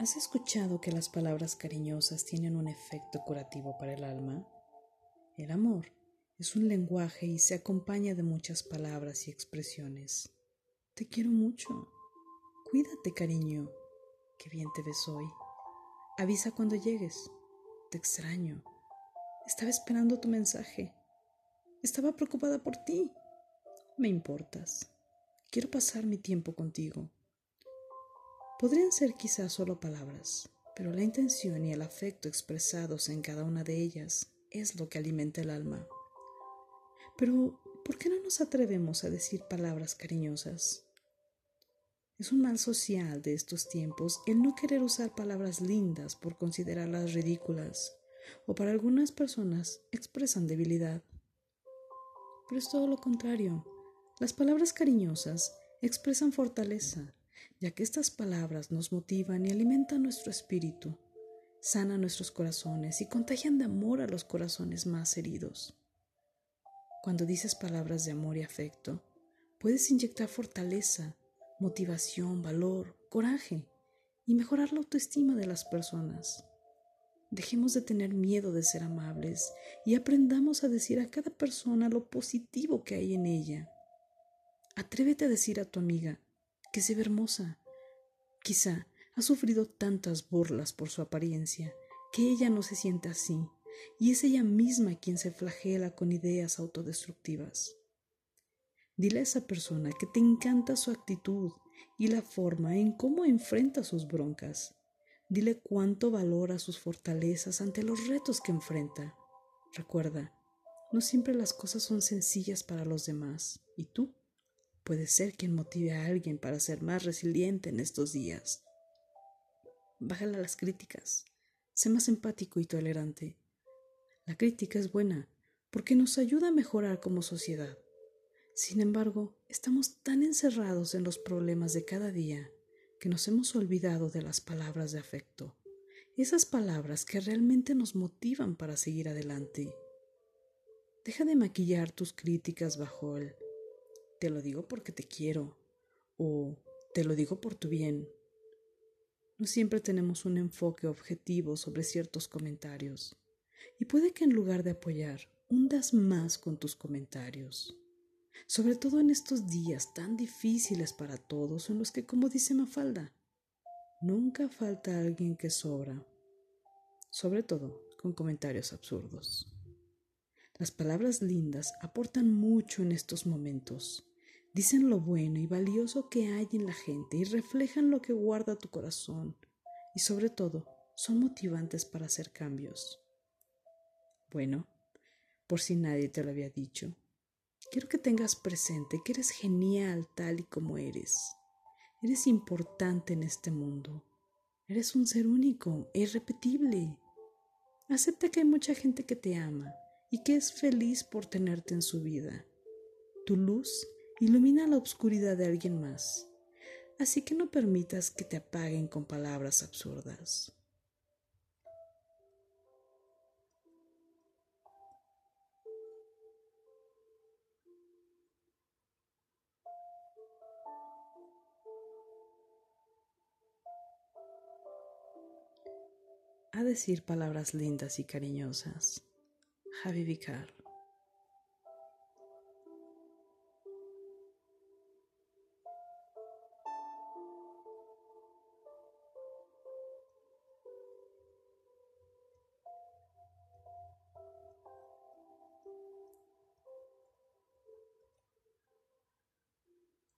¿Has escuchado que las palabras cariñosas tienen un efecto curativo para el alma? El amor es un lenguaje y se acompaña de muchas palabras y expresiones. Te quiero mucho. Cuídate, cariño. Qué bien te ves hoy. Avisa cuando llegues. Te extraño. Estaba esperando tu mensaje. Estaba preocupada por ti. Me importas. Quiero pasar mi tiempo contigo. Podrían ser quizás solo palabras, pero la intención y el afecto expresados en cada una de ellas es lo que alimenta el alma. Pero, ¿por qué no nos atrevemos a decir palabras cariñosas? Es un mal social de estos tiempos el no querer usar palabras lindas por considerarlas ridículas, o para algunas personas expresan debilidad. Pero es todo lo contrario. Las palabras cariñosas expresan fortaleza, ya que estas palabras nos motivan y alimentan nuestro espíritu, sanan nuestros corazones y contagian de amor a los corazones más heridos. Cuando dices palabras de amor y afecto, puedes inyectar fortaleza, motivación, valor, coraje y mejorar la autoestima de las personas. Dejemos de tener miedo de ser amables y aprendamos a decir a cada persona lo positivo que hay en ella. Atrévete a decir a tu amiga, que se ve hermosa. Quizá ha sufrido tantas burlas por su apariencia que ella no se siente así, y es ella misma quien se flagela con ideas autodestructivas. Dile a esa persona que te encanta su actitud y la forma en cómo enfrenta sus broncas. Dile cuánto valora sus fortalezas ante los retos que enfrenta. Recuerda, no siempre las cosas son sencillas para los demás, ¿y tú? Puede ser quien motive a alguien para ser más resiliente en estos días. Bájala las críticas, sé más empático y tolerante. La crítica es buena porque nos ayuda a mejorar como sociedad. Sin embargo, estamos tan encerrados en los problemas de cada día que nos hemos olvidado de las palabras de afecto, esas palabras que realmente nos motivan para seguir adelante. Deja de maquillar tus críticas bajo el te lo digo porque te quiero o te lo digo por tu bien. No siempre tenemos un enfoque objetivo sobre ciertos comentarios y puede que en lugar de apoyar, hundas más con tus comentarios. Sobre todo en estos días tan difíciles para todos en los que, como dice Mafalda, nunca falta alguien que sobra, sobre todo con comentarios absurdos. Las palabras lindas aportan mucho en estos momentos. Dicen lo bueno y valioso que hay en la gente y reflejan lo que guarda tu corazón y sobre todo son motivantes para hacer cambios. Bueno, por si nadie te lo había dicho, quiero que tengas presente que eres genial tal y como eres. Eres importante en este mundo. Eres un ser único e irrepetible. Acepta que hay mucha gente que te ama y que es feliz por tenerte en su vida. Tu luz ilumina la oscuridad de alguien más, así que no permitas que te apaguen con palabras absurdas. A decir palabras lindas y cariñosas. Ravi